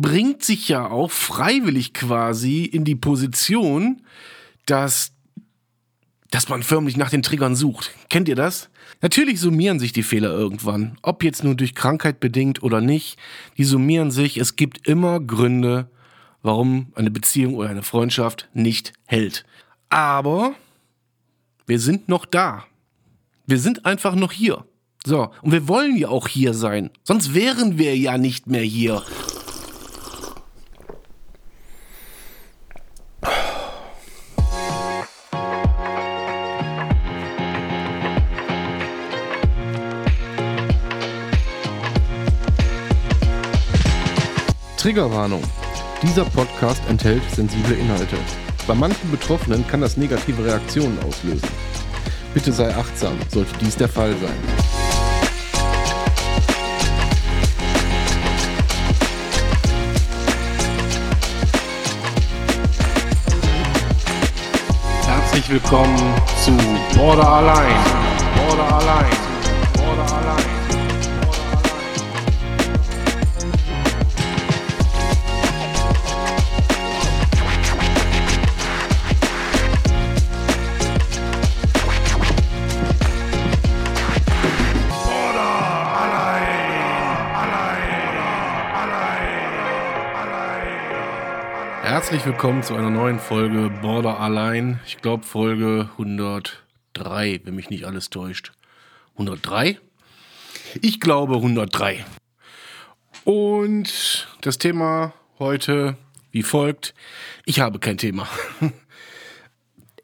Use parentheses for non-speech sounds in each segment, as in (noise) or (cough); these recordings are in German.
bringt sich ja auch freiwillig quasi in die Position, dass, dass man förmlich nach den Triggern sucht. Kennt ihr das? Natürlich summieren sich die Fehler irgendwann. Ob jetzt nur durch Krankheit bedingt oder nicht, die summieren sich. Es gibt immer Gründe, warum eine Beziehung oder eine Freundschaft nicht hält. Aber wir sind noch da. Wir sind einfach noch hier. So, und wir wollen ja auch hier sein. Sonst wären wir ja nicht mehr hier. Triggerwarnung. Dieser Podcast enthält sensible Inhalte. Bei manchen Betroffenen kann das negative Reaktionen auslösen. Bitte sei achtsam, sollte dies der Fall sein. Herzlich willkommen zu Border Allein. Border Allein. Herzlich willkommen zu einer neuen Folge Border Allein. Ich glaube Folge 103, wenn mich nicht alles täuscht. 103? Ich glaube 103. Und das Thema heute wie folgt. Ich habe kein Thema. (laughs)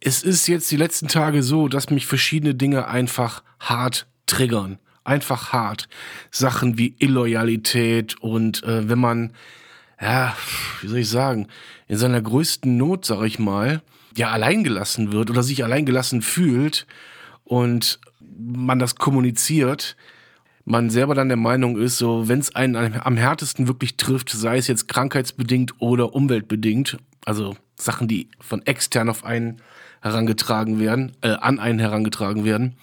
Es ist jetzt die letzten Tage so, dass mich verschiedene Dinge einfach hart triggern. Einfach hart. Sachen wie Illoyalität und äh, wenn man ja, wie soll ich sagen, in seiner größten Not, sag ich mal, ja, alleingelassen wird oder sich alleingelassen fühlt und man das kommuniziert, man selber dann der Meinung ist, so, wenn es einen am härtesten wirklich trifft, sei es jetzt krankheitsbedingt oder umweltbedingt, also Sachen, die von extern auf einen herangetragen werden, äh, an einen herangetragen werden,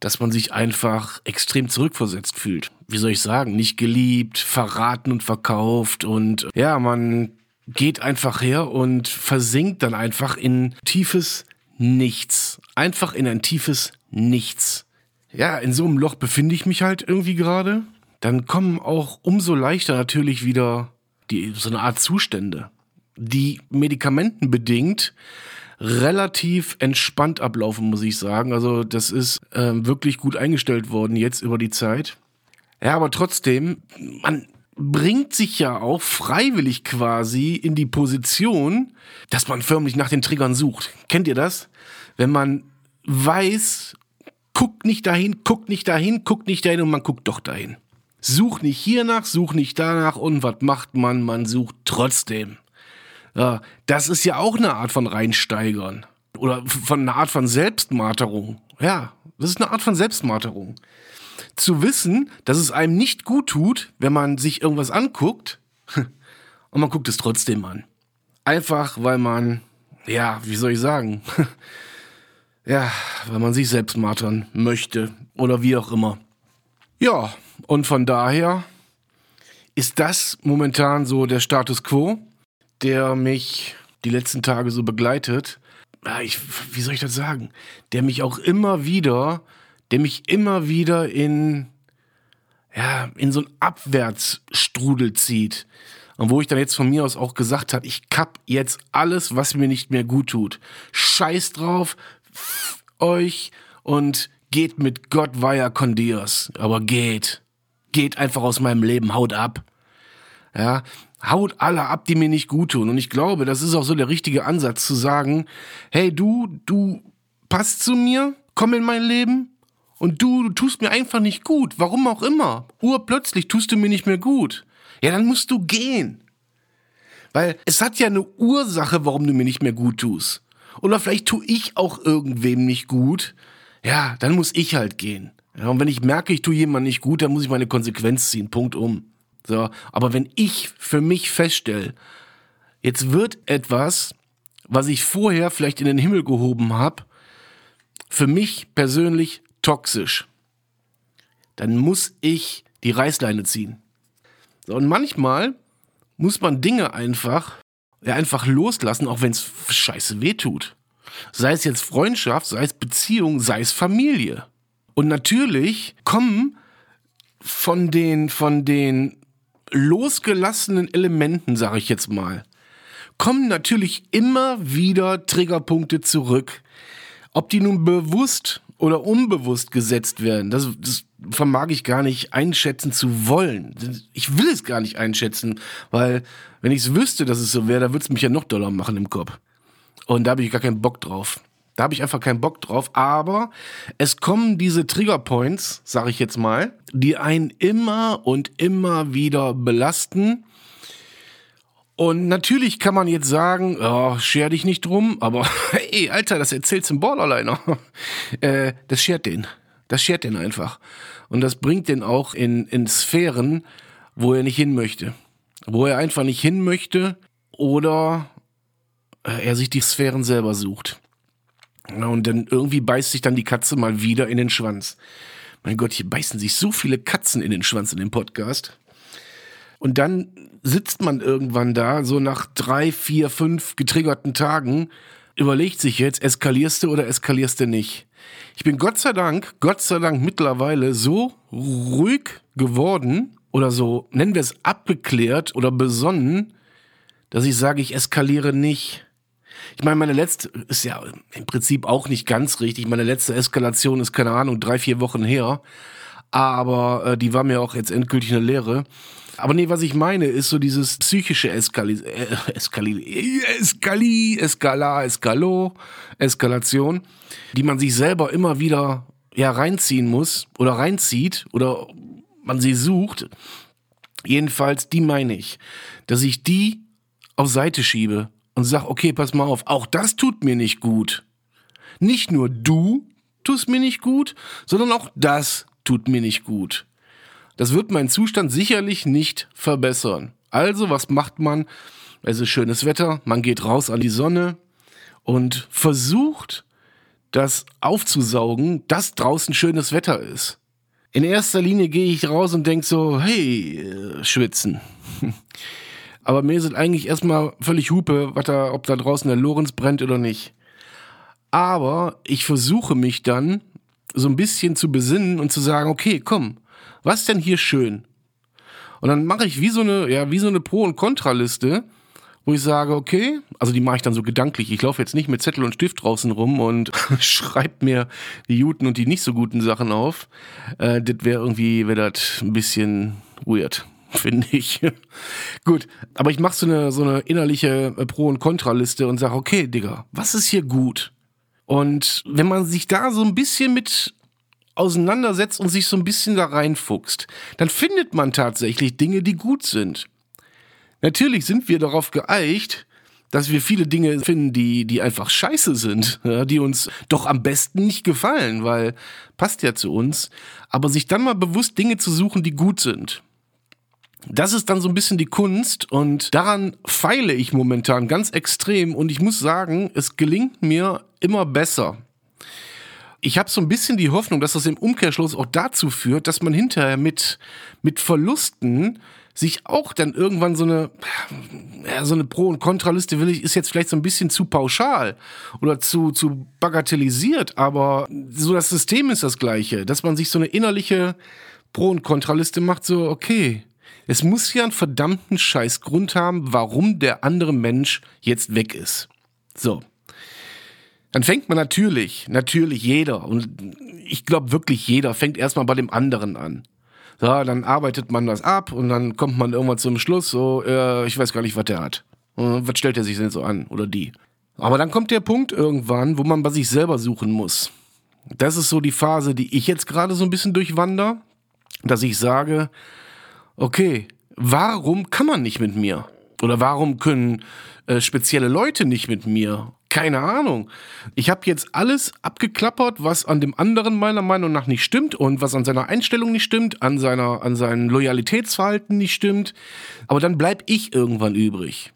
dass man sich einfach extrem zurückversetzt fühlt. Wie soll ich sagen? Nicht geliebt, verraten und verkauft und ja, man geht einfach her und versinkt dann einfach in tiefes Nichts. Einfach in ein tiefes Nichts. Ja, in so einem Loch befinde ich mich halt irgendwie gerade. Dann kommen auch umso leichter natürlich wieder die, so eine Art Zustände, die medikamentenbedingt relativ entspannt ablaufen, muss ich sagen. Also das ist äh, wirklich gut eingestellt worden jetzt über die Zeit. Ja, aber trotzdem, man bringt sich ja auch freiwillig quasi in die Position, dass man förmlich nach den Triggern sucht. Kennt ihr das? Wenn man weiß, guckt nicht dahin, guckt nicht dahin, guckt nicht dahin und man guckt doch dahin. Such nicht hier nach, such nicht danach und was macht man? Man sucht trotzdem. Ja, das ist ja auch eine Art von Reinsteigern. Oder von einer Art von Selbstmarterung. Ja, das ist eine Art von Selbstmarterung. Zu wissen, dass es einem nicht gut tut, wenn man sich irgendwas anguckt, (laughs) und man guckt es trotzdem an. Einfach, weil man, ja, wie soll ich sagen, (laughs) ja, weil man sich selbst martern möchte oder wie auch immer. Ja, und von daher ist das momentan so der Status quo der mich die letzten Tage so begleitet. Ich, wie soll ich das sagen? Der mich auch immer wieder, der mich immer wieder in, ja, in so einen Abwärtsstrudel zieht. Und wo ich dann jetzt von mir aus auch gesagt habe, ich kapp jetzt alles, was mir nicht mehr gut tut. Scheiß drauf, euch und geht mit Gott via con. Aber geht. Geht einfach aus meinem Leben, haut ab. Ja, haut alle ab, die mir nicht gut tun. Und ich glaube, das ist auch so der richtige Ansatz zu sagen, hey du, du passt zu mir, komm in mein Leben und du, du tust mir einfach nicht gut. Warum auch immer. Urplötzlich tust du mir nicht mehr gut. Ja, dann musst du gehen. Weil es hat ja eine Ursache, warum du mir nicht mehr gut tust. Oder vielleicht tue ich auch irgendwem nicht gut. Ja, dann muss ich halt gehen. Ja, und wenn ich merke, ich tue jemandem nicht gut, dann muss ich meine Konsequenz ziehen. Punkt um. So, aber wenn ich für mich feststelle, jetzt wird etwas, was ich vorher vielleicht in den Himmel gehoben habe, für mich persönlich toxisch, dann muss ich die Reißleine ziehen. So, und manchmal muss man Dinge einfach, ja, einfach loslassen, auch wenn es scheiße wehtut. Sei es jetzt Freundschaft, sei es Beziehung, sei es Familie. Und natürlich kommen von den, von den losgelassenen Elementen, sage ich jetzt mal, kommen natürlich immer wieder Triggerpunkte zurück. Ob die nun bewusst oder unbewusst gesetzt werden, das, das vermag ich gar nicht einschätzen zu wollen. Ich will es gar nicht einschätzen, weil wenn ich es wüsste, dass es so wäre, dann würde es mich ja noch doller machen im Kopf. Und da habe ich gar keinen Bock drauf. Da habe ich einfach keinen Bock drauf. Aber es kommen diese Triggerpoints, sage ich jetzt mal, die einen immer und immer wieder belasten. Und natürlich kann man jetzt sagen, oh, scher dich nicht drum, aber (laughs) ey, Alter, das erzählst im Borderliner. (laughs) äh, das schert den. Das schert den einfach. Und das bringt den auch in, in Sphären, wo er nicht hin möchte. Wo er einfach nicht hin möchte oder äh, er sich die Sphären selber sucht. Und dann irgendwie beißt sich dann die Katze mal wieder in den Schwanz. Mein Gott, hier beißen sich so viele Katzen in den Schwanz in dem Podcast. Und dann sitzt man irgendwann da, so nach drei, vier, fünf getriggerten Tagen, überlegt sich jetzt, eskalierst du oder eskalierst du nicht? Ich bin Gott sei Dank, Gott sei Dank mittlerweile so ruhig geworden oder so, nennen wir es abgeklärt oder besonnen, dass ich sage, ich eskaliere nicht. Ich meine, meine letzte ist ja im Prinzip auch nicht ganz richtig. Meine letzte Eskalation ist, keine Ahnung, drei, vier Wochen her. Aber äh, die war mir auch jetzt endgültig eine Lehre. Aber nee, was ich meine, ist so dieses psychische Eskali, äh, Eskali, Eskali, Eskala, Eskalo, Eskalation, die man sich selber immer wieder ja reinziehen muss oder reinzieht oder man sie sucht. Jedenfalls, die meine ich, dass ich die auf Seite schiebe und sag, okay, pass mal auf, auch das tut mir nicht gut. Nicht nur du tust mir nicht gut, sondern auch das tut mir nicht gut. Das wird meinen Zustand sicherlich nicht verbessern. Also, was macht man? Es ist schönes Wetter, man geht raus an die Sonne und versucht, das aufzusaugen, dass draußen schönes Wetter ist. In erster Linie gehe ich raus und denke so, hey, äh, schwitzen. (laughs) Aber mir ist eigentlich erstmal völlig Hupe, was da, ob da draußen der Lorenz brennt oder nicht. Aber ich versuche mich dann so ein bisschen zu besinnen und zu sagen, okay, komm, was denn hier schön? Und dann mache ich wie so eine, ja, wie so eine Pro- und Kontraliste, wo ich sage, okay, also die mache ich dann so gedanklich. Ich laufe jetzt nicht mit Zettel und Stift draußen rum und (laughs) schreibe mir die guten und die nicht so guten Sachen auf. Äh, das wäre irgendwie, wäre das ein bisschen weird, finde ich. Gut, aber ich mache so eine, so eine innerliche äh, Pro- und Kontraliste und sage, okay, Digga, was ist hier gut? Und wenn man sich da so ein bisschen mit auseinandersetzt und sich so ein bisschen da reinfuchst, dann findet man tatsächlich Dinge, die gut sind. Natürlich sind wir darauf geeicht, dass wir viele Dinge finden, die, die einfach scheiße sind, ja, die uns doch am besten nicht gefallen, weil passt ja zu uns. Aber sich dann mal bewusst Dinge zu suchen, die gut sind. Das ist dann so ein bisschen die Kunst und daran feile ich momentan ganz extrem und ich muss sagen, es gelingt mir immer besser. Ich habe so ein bisschen die Hoffnung, dass das im Umkehrschluss auch dazu führt, dass man hinterher mit, mit Verlusten sich auch dann irgendwann so eine, ja, so eine Pro- und Kontraliste will ich, ist jetzt vielleicht so ein bisschen zu pauschal oder zu, zu bagatellisiert, aber so das System ist das gleiche, dass man sich so eine innerliche Pro- und Kontraliste macht, so, okay, es muss ja einen verdammten Scheißgrund haben, warum der andere Mensch jetzt weg ist. So dann fängt man natürlich, natürlich jeder, und ich glaube wirklich jeder, fängt erstmal bei dem anderen an. So, dann arbeitet man das ab und dann kommt man irgendwann zum Schluss, so, äh, ich weiß gar nicht, was der hat. Und was stellt er sich denn so an? Oder die? Aber dann kommt der Punkt irgendwann, wo man bei sich selber suchen muss. Das ist so die Phase, die ich jetzt gerade so ein bisschen durchwander, dass ich sage, okay, warum kann man nicht mit mir? Oder warum können äh, spezielle Leute nicht mit mir? Keine Ahnung. Ich habe jetzt alles abgeklappert, was an dem anderen meiner Meinung nach nicht stimmt und was an seiner Einstellung nicht stimmt, an seiner, an seinem Loyalitätsverhalten nicht stimmt. Aber dann bleib ich irgendwann übrig.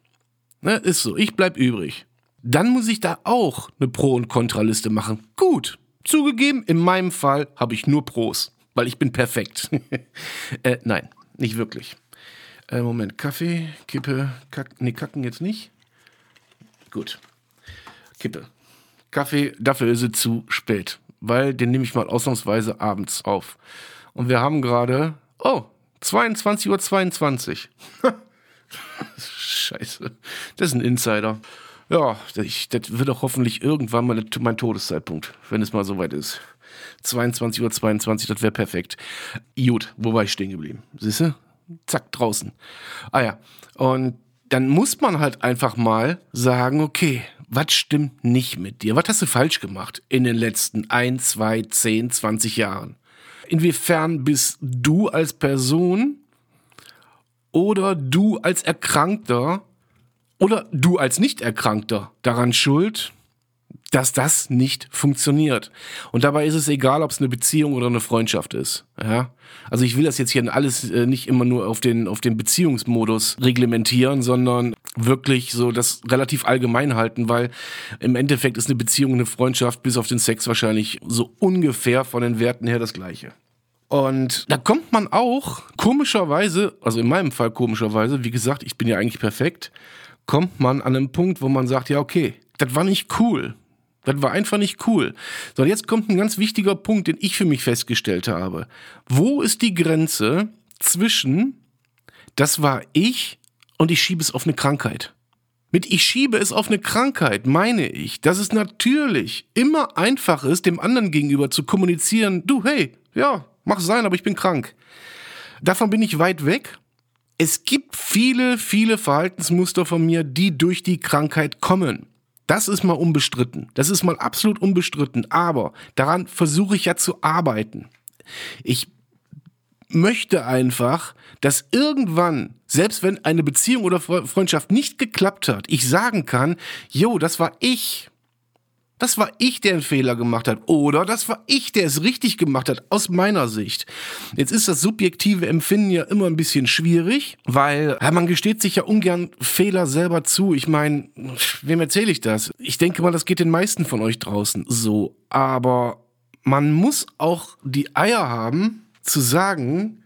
Ne, ist so, ich bleib übrig. Dann muss ich da auch eine Pro- und Kontraliste machen. Gut, zugegeben, in meinem Fall habe ich nur Pros, weil ich bin perfekt. (laughs) äh, nein, nicht wirklich. Äh, Moment, Kaffee, Kippe, Kack, nee, kacken jetzt nicht. Gut. Kippe. Kaffee, dafür ist es zu spät, weil den nehme ich mal ausnahmsweise abends auf. Und wir haben gerade, oh, 22.22 Uhr. 22. (laughs) Scheiße. Das ist ein Insider. Ja, das, das wird auch hoffentlich irgendwann mal mein Todeszeitpunkt, wenn es mal soweit ist. 22.22 Uhr, 22, das wäre perfekt. Gut, wo war ich stehen geblieben? Siehst du? Zack, draußen. Ah ja, und dann muss man halt einfach mal sagen, okay, was stimmt nicht mit dir? Was hast du falsch gemacht in den letzten 1, 2, 10, 20 Jahren? Inwiefern bist du als Person oder du als Erkrankter oder du als Nicht-Erkrankter daran schuld, dass das nicht funktioniert. Und dabei ist es egal, ob es eine Beziehung oder eine Freundschaft ist. Ja? Also ich will das jetzt hier alles äh, nicht immer nur auf den, auf den Beziehungsmodus reglementieren, sondern wirklich so das relativ allgemein halten, weil im Endeffekt ist eine Beziehung, eine Freundschaft bis auf den Sex wahrscheinlich so ungefähr von den Werten her das gleiche. Und da kommt man auch komischerweise, also in meinem Fall komischerweise, wie gesagt, ich bin ja eigentlich perfekt, kommt man an einen Punkt, wo man sagt, ja okay, das war nicht cool. Das war einfach nicht cool. So, jetzt kommt ein ganz wichtiger Punkt, den ich für mich festgestellt habe. Wo ist die Grenze zwischen, das war ich und ich schiebe es auf eine Krankheit? Mit ich schiebe es auf eine Krankheit meine ich, dass es natürlich immer einfach ist, dem anderen gegenüber zu kommunizieren, du, hey, ja, mach sein, aber ich bin krank. Davon bin ich weit weg. Es gibt viele, viele Verhaltensmuster von mir, die durch die Krankheit kommen. Das ist mal unbestritten. Das ist mal absolut unbestritten. Aber daran versuche ich ja zu arbeiten. Ich möchte einfach, dass irgendwann, selbst wenn eine Beziehung oder Freundschaft nicht geklappt hat, ich sagen kann, jo, das war ich. Das war ich, der einen Fehler gemacht hat. Oder das war ich, der es richtig gemacht hat, aus meiner Sicht. Jetzt ist das subjektive Empfinden ja immer ein bisschen schwierig, weil ja, man gesteht sich ja ungern Fehler selber zu. Ich meine, wem erzähle ich das? Ich denke mal, das geht den meisten von euch draußen so. Aber man muss auch die Eier haben, zu sagen,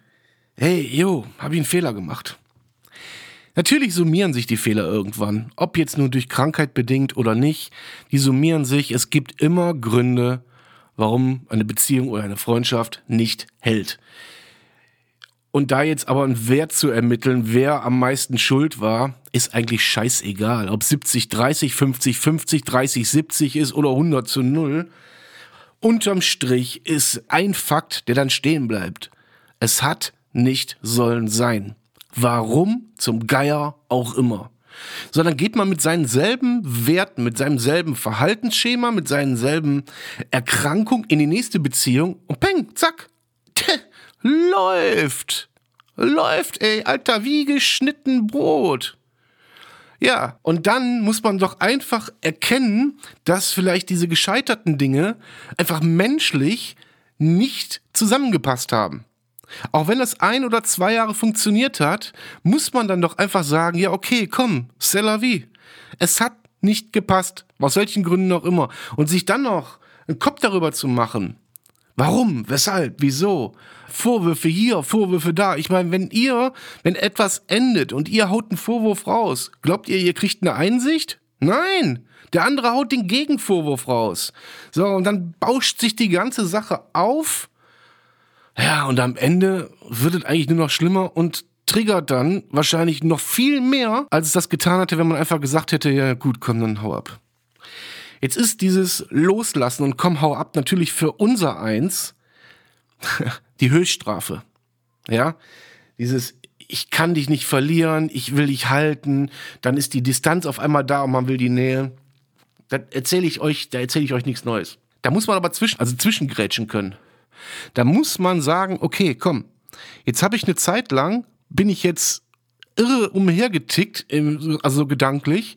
hey, yo, hab ich einen Fehler gemacht. Natürlich summieren sich die Fehler irgendwann, ob jetzt nur durch Krankheit bedingt oder nicht, die summieren sich. Es gibt immer Gründe, warum eine Beziehung oder eine Freundschaft nicht hält. Und da jetzt aber einen Wert zu ermitteln, wer am meisten schuld war, ist eigentlich scheißegal. Ob 70, 30, 50, 50, 30, 70 ist oder 100 zu 0. Unterm Strich ist ein Fakt, der dann stehen bleibt. Es hat nicht sollen sein. Warum zum Geier auch immer. Sondern geht man mit seinen selben Werten, mit seinem selben Verhaltensschema, mit seinen selben Erkrankungen in die nächste Beziehung und peng, zack, läuft. Läuft, ey, Alter, wie geschnitten Brot. Ja, und dann muss man doch einfach erkennen, dass vielleicht diese gescheiterten Dinge einfach menschlich nicht zusammengepasst haben. Auch wenn das ein oder zwei Jahre funktioniert hat, muss man dann doch einfach sagen, ja, okay, komm, c'est la vie. Es hat nicht gepasst, aus welchen Gründen auch immer. Und sich dann noch einen Kopf darüber zu machen, warum, weshalb, wieso, Vorwürfe hier, Vorwürfe da. Ich meine, wenn ihr, wenn etwas endet und ihr haut einen Vorwurf raus, glaubt ihr, ihr kriegt eine Einsicht? Nein, der andere haut den Gegenvorwurf raus. So, und dann bauscht sich die ganze Sache auf ja, und am Ende wird es eigentlich nur noch schlimmer und triggert dann wahrscheinlich noch viel mehr, als es das getan hätte, wenn man einfach gesagt hätte, ja gut, komm, dann hau ab. Jetzt ist dieses Loslassen und komm, hau ab natürlich für unser Eins (laughs) die Höchststrafe. Ja, dieses ich kann dich nicht verlieren, ich will dich halten, dann ist die Distanz auf einmal da und man will die Nähe. Da erzähle ich euch, da erzähle ich euch nichts Neues. Da muss man aber zwischen, also zwischengrätschen können. Da muss man sagen, okay, komm, jetzt habe ich eine Zeit lang, bin ich jetzt irre umhergetickt, also gedanklich,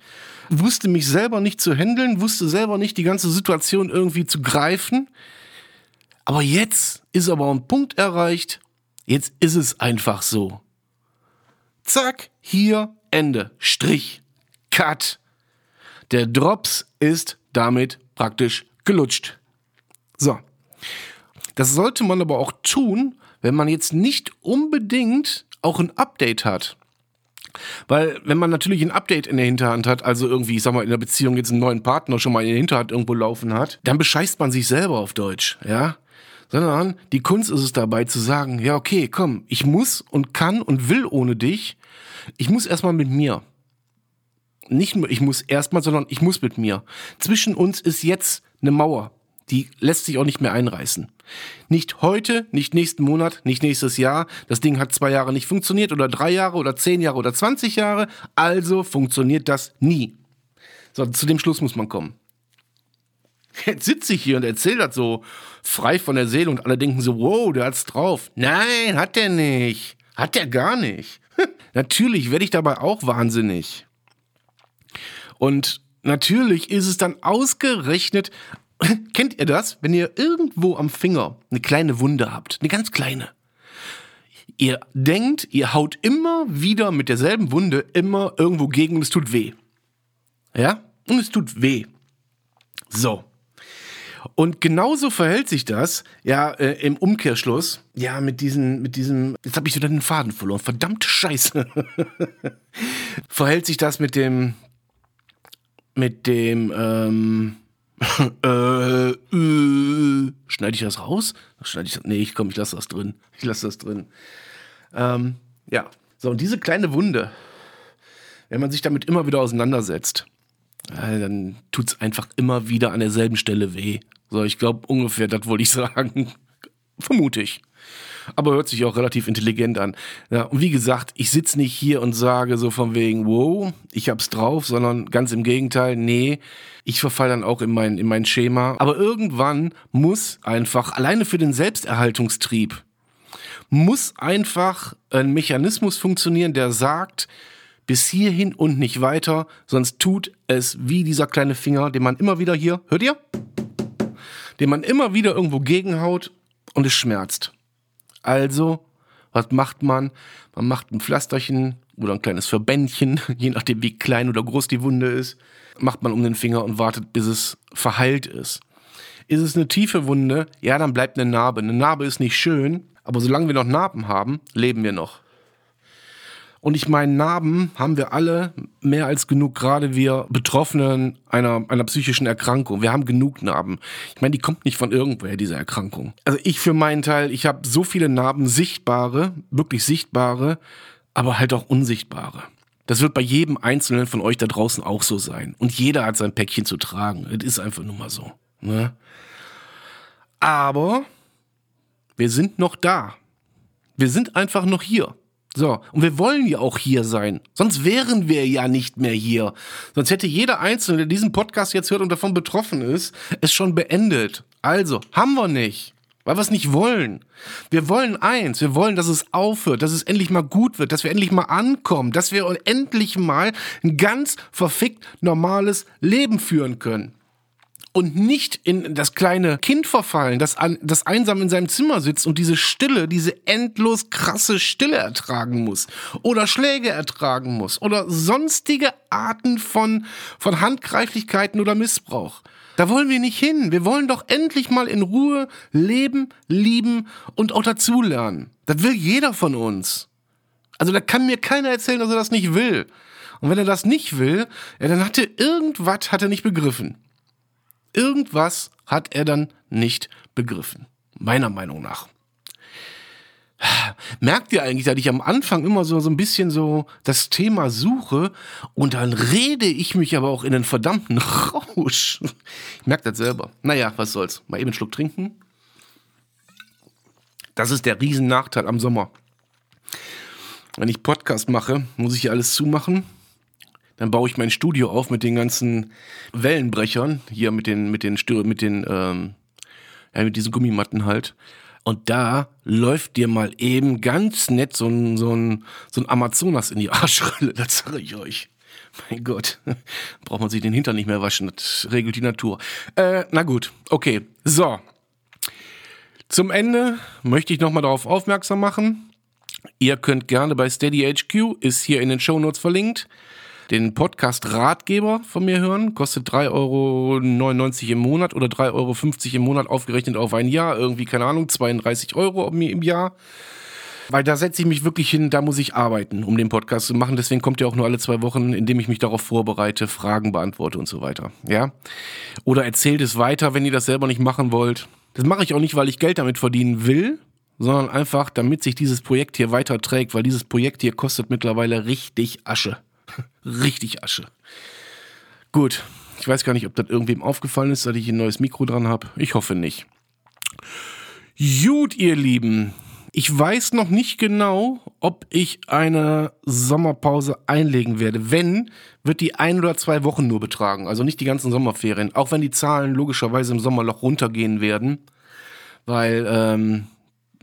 wusste mich selber nicht zu handeln, wusste selber nicht die ganze Situation irgendwie zu greifen. Aber jetzt ist aber ein Punkt erreicht, jetzt ist es einfach so. Zack, hier, Ende, Strich, Cut. Der Drops ist damit praktisch gelutscht. So. Das sollte man aber auch tun, wenn man jetzt nicht unbedingt auch ein Update hat. Weil, wenn man natürlich ein Update in der Hinterhand hat, also irgendwie, ich sag mal, in der Beziehung jetzt einen neuen Partner schon mal in der Hinterhand irgendwo laufen hat, dann bescheißt man sich selber auf Deutsch, ja? Sondern die Kunst ist es dabei zu sagen, ja, okay, komm, ich muss und kann und will ohne dich. Ich muss erstmal mit mir. Nicht nur ich muss erstmal, sondern ich muss mit mir. Zwischen uns ist jetzt eine Mauer. Die lässt sich auch nicht mehr einreißen. Nicht heute, nicht nächsten Monat, nicht nächstes Jahr. Das Ding hat zwei Jahre nicht funktioniert oder drei Jahre oder zehn Jahre oder zwanzig Jahre. Also funktioniert das nie. So, zu dem Schluss muss man kommen. Jetzt sitze ich hier und erzähle das so frei von der Seele und alle denken so, wow, der hat's drauf. Nein, hat der nicht. Hat der gar nicht. (laughs) Natürlich werde ich dabei auch wahnsinnig. Und natürlich ist es dann ausgerechnet, (laughs) kennt ihr das, wenn ihr irgendwo am Finger eine kleine Wunde habt, eine ganz kleine. Ihr denkt, ihr haut immer wieder mit derselben Wunde immer irgendwo gegen und es tut weh. Ja? Und es tut weh. So. Und genauso verhält sich das, ja, äh, im Umkehrschluss, ja, mit diesen, mit diesem, jetzt habe ich wieder den Faden verloren, verdammte Scheiße. (laughs) verhält sich das mit dem, mit dem, ähm, äh, äh, schneide ich das raus? Schneide ich das? Nee, ich komm, ich lasse das drin. Ich lasse das drin. Ähm, ja. So, und diese kleine Wunde, wenn man sich damit immer wieder auseinandersetzt, äh, dann tut es einfach immer wieder an derselben Stelle weh. So, ich glaube ungefähr, das wollte ich (laughs) sagen. Vermute ich aber hört sich auch relativ intelligent an. Ja, und wie gesagt, ich sitze nicht hier und sage so von wegen, wow, ich hab's drauf, sondern ganz im Gegenteil, nee, ich verfall dann auch in mein, in mein Schema. Aber irgendwann muss einfach, alleine für den Selbsterhaltungstrieb, muss einfach ein Mechanismus funktionieren, der sagt, bis hierhin und nicht weiter, sonst tut es wie dieser kleine Finger, den man immer wieder hier, hört ihr? Den man immer wieder irgendwo gegenhaut und es schmerzt. Also, was macht man? Man macht ein Pflasterchen oder ein kleines Verbändchen, (laughs) je nachdem wie klein oder groß die Wunde ist, macht man um den Finger und wartet, bis es verheilt ist. Ist es eine tiefe Wunde? Ja, dann bleibt eine Narbe. Eine Narbe ist nicht schön, aber solange wir noch Narben haben, leben wir noch. Und ich meine, Narben haben wir alle mehr als genug, gerade wir Betroffenen einer, einer psychischen Erkrankung. Wir haben genug Narben. Ich meine, die kommt nicht von irgendwoher, diese Erkrankung. Also ich für meinen Teil, ich habe so viele Narben, sichtbare, wirklich sichtbare, aber halt auch unsichtbare. Das wird bei jedem Einzelnen von euch da draußen auch so sein. Und jeder hat sein Päckchen zu tragen. Es ist einfach nur mal so. Ne? Aber wir sind noch da. Wir sind einfach noch hier. So, und wir wollen ja auch hier sein. Sonst wären wir ja nicht mehr hier. Sonst hätte jeder Einzelne, der diesen Podcast jetzt hört und davon betroffen ist, es schon beendet. Also, haben wir nicht. Weil wir es nicht wollen. Wir wollen eins, wir wollen, dass es aufhört, dass es endlich mal gut wird, dass wir endlich mal ankommen, dass wir endlich mal ein ganz verfickt normales Leben führen können und nicht in das kleine Kind verfallen, das, an, das einsam in seinem Zimmer sitzt und diese Stille, diese endlos krasse Stille ertragen muss oder Schläge ertragen muss oder sonstige Arten von, von Handgreiflichkeiten oder Missbrauch. Da wollen wir nicht hin. Wir wollen doch endlich mal in Ruhe leben, lieben und auch dazulernen. Das will jeder von uns. Also da kann mir keiner erzählen, dass er das nicht will. Und wenn er das nicht will, ja, dann hat er irgendwas hat er nicht begriffen. Irgendwas hat er dann nicht begriffen. Meiner Meinung nach. Merkt ihr eigentlich, dass ich am Anfang immer so, so ein bisschen so das Thema suche und dann rede ich mich aber auch in den verdammten Rausch. Ich merke das selber. Naja, was soll's. Mal eben einen Schluck trinken. Das ist der Riesennachteil am Sommer. Wenn ich Podcast mache, muss ich hier alles zumachen. Dann baue ich mein Studio auf mit den ganzen Wellenbrechern, hier mit den, mit den, Stür mit den, ähm, ja, mit diesen Gummimatten halt. Und da läuft dir mal eben ganz nett so ein, so ein, so ein Amazonas in die (laughs) Arschrille, das sage ich euch. Mein Gott, (laughs) braucht man sich den Hintern nicht mehr waschen, das regelt die Natur. Äh, na gut, okay, so. Zum Ende möchte ich nochmal darauf aufmerksam machen. Ihr könnt gerne bei Steady HQ, ist hier in den Show Notes verlinkt, den Podcast Ratgeber von mir hören. Kostet 3,99 Euro im Monat oder 3,50 Euro im Monat aufgerechnet auf ein Jahr. Irgendwie, keine Ahnung, 32 Euro im Jahr. Weil da setze ich mich wirklich hin, da muss ich arbeiten, um den Podcast zu machen. Deswegen kommt er auch nur alle zwei Wochen, indem ich mich darauf vorbereite, Fragen beantworte und so weiter. Ja? Oder erzählt es weiter, wenn ihr das selber nicht machen wollt. Das mache ich auch nicht, weil ich Geld damit verdienen will, sondern einfach, damit sich dieses Projekt hier weiter trägt, weil dieses Projekt hier kostet mittlerweile richtig Asche. Richtig Asche. Gut, ich weiß gar nicht, ob das irgendwem aufgefallen ist, dass ich ein neues Mikro dran habe. Ich hoffe nicht. Gut, ihr Lieben. Ich weiß noch nicht genau, ob ich eine Sommerpause einlegen werde. Wenn, wird die ein oder zwei Wochen nur betragen. Also nicht die ganzen Sommerferien. Auch wenn die Zahlen logischerweise im Sommerloch runtergehen werden. Weil, ähm,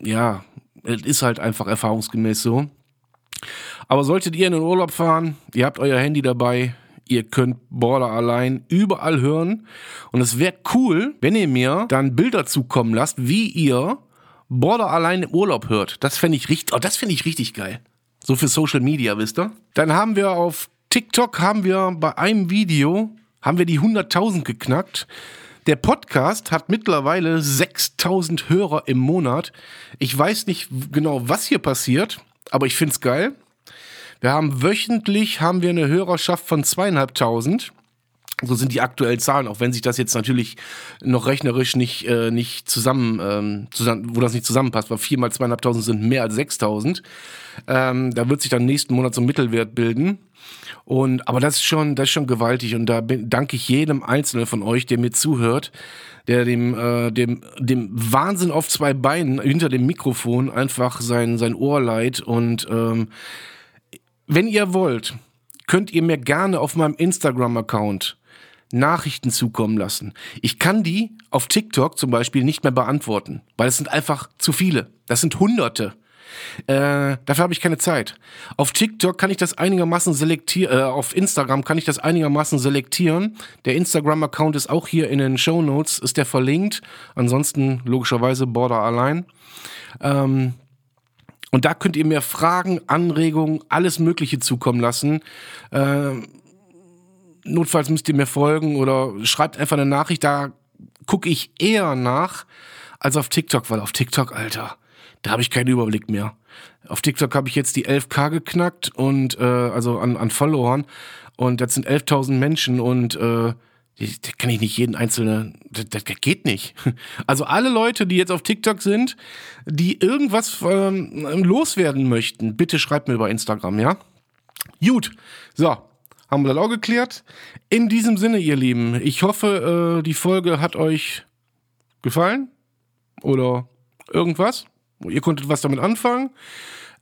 ja, es ist halt einfach erfahrungsgemäß so. Aber solltet ihr in den Urlaub fahren, ihr habt euer Handy dabei, ihr könnt Border allein überall hören. Und es wäre cool, wenn ihr mir dann Bilder zukommen lasst, wie ihr Border allein im Urlaub hört. Das fände ich richtig, oh, das finde ich richtig geil. So für Social Media, wisst ihr? Dann haben wir auf TikTok haben wir bei einem Video haben wir die 100.000 geknackt. Der Podcast hat mittlerweile 6000 Hörer im Monat. Ich weiß nicht genau, was hier passiert, aber ich finde es geil. Wir haben wöchentlich haben wir eine Hörerschaft von zweieinhalbtausend. So sind die aktuellen Zahlen, auch wenn sich das jetzt natürlich noch rechnerisch nicht, äh, nicht zusammen, ähm, zusammen, wo das nicht zusammenpasst, weil vier mal zweieinhalbtausend sind mehr als sechstausend. Ähm, da wird sich dann nächsten Monat so ein Mittelwert bilden. Und, aber das ist schon, das ist schon gewaltig und da bin, danke ich jedem Einzelnen von euch, der mir zuhört, der dem, äh, dem, dem Wahnsinn auf zwei Beinen hinter dem Mikrofon einfach sein, sein Ohr leiht und, ähm, wenn ihr wollt, könnt ihr mir gerne auf meinem Instagram-Account Nachrichten zukommen lassen. Ich kann die auf TikTok zum Beispiel nicht mehr beantworten, weil es sind einfach zu viele. Das sind Hunderte. Äh, dafür habe ich keine Zeit. Auf TikTok kann ich das einigermaßen selektieren, äh, auf Instagram kann ich das einigermaßen selektieren. Der Instagram-Account ist auch hier in den Show Notes, ist der verlinkt. Ansonsten logischerweise Border allein. Ähm, und da könnt ihr mir Fragen, Anregungen, alles Mögliche zukommen lassen. Äh, notfalls müsst ihr mir folgen oder schreibt einfach eine Nachricht. Da gucke ich eher nach als auf TikTok, weil auf TikTok, Alter, da habe ich keinen Überblick mehr. Auf TikTok habe ich jetzt die 11k geknackt und äh, also an, an Followern und das sind 11.000 Menschen und äh, da kann ich nicht jeden einzelnen, das, das, geht nicht. (laughs) Also alle Leute, die jetzt auf TikTok sind, die irgendwas ähm, loswerden möchten, bitte schreibt mir über Instagram, ja? Gut, so, haben wir das auch geklärt. In diesem Sinne, ihr Lieben, ich hoffe, äh, die Folge hat euch gefallen oder irgendwas. Ihr konntet was damit anfangen.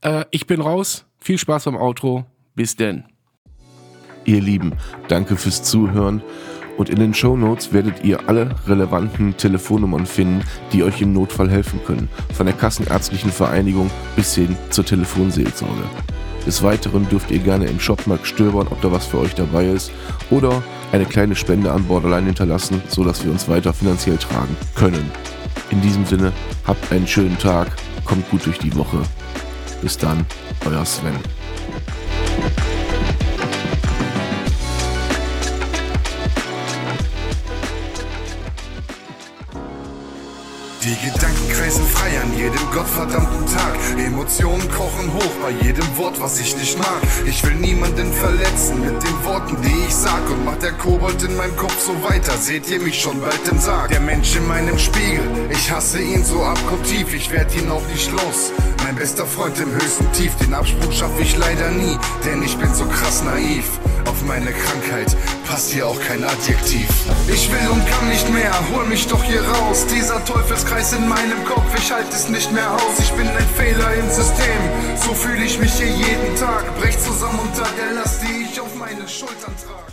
Äh, ich bin raus. Viel Spaß beim Outro. Bis denn. Ihr Lieben, danke fürs Zuhören und in den Show Notes werdet ihr alle relevanten Telefonnummern finden, die euch im Notfall helfen können, von der Kassenärztlichen Vereinigung bis hin zur Telefonseelsorge. Des Weiteren dürft ihr gerne im Shopmarkt stöbern, ob da was für euch dabei ist oder eine kleine Spende an Borderline hinterlassen, sodass wir uns weiter finanziell tragen können. In diesem Sinne, habt einen schönen Tag, kommt gut durch die Woche. Bis dann, euer Sven. Die Gedanken kreisen frei an jedem gottverdammten Tag. Emotionen kochen hoch bei jedem Wort, was ich nicht mag. Ich will niemanden verletzen mit den Worten, die sag. Und macht der Kobold in meinem Kopf so weiter, seht ihr mich schon bald im Sarg. Der Mensch in meinem Spiegel, ich hasse ihn so abgrundtief, ich werd ihn auch nicht los. Mein bester Freund im höchsten Tief, den Absprung schaff ich leider nie, denn ich bin so krass naiv. Auf meine Krankheit passt hier auch kein Adjektiv. Ich will und kann nicht mehr, hol mich doch hier raus. Dieser Teufelskreis in meinem Kopf, ich halte es nicht mehr aus. Ich bin ein Fehler im System, so fühle ich mich hier jeden Tag. Brech zusammen unter der Last, die ich auf meine Schultern trage.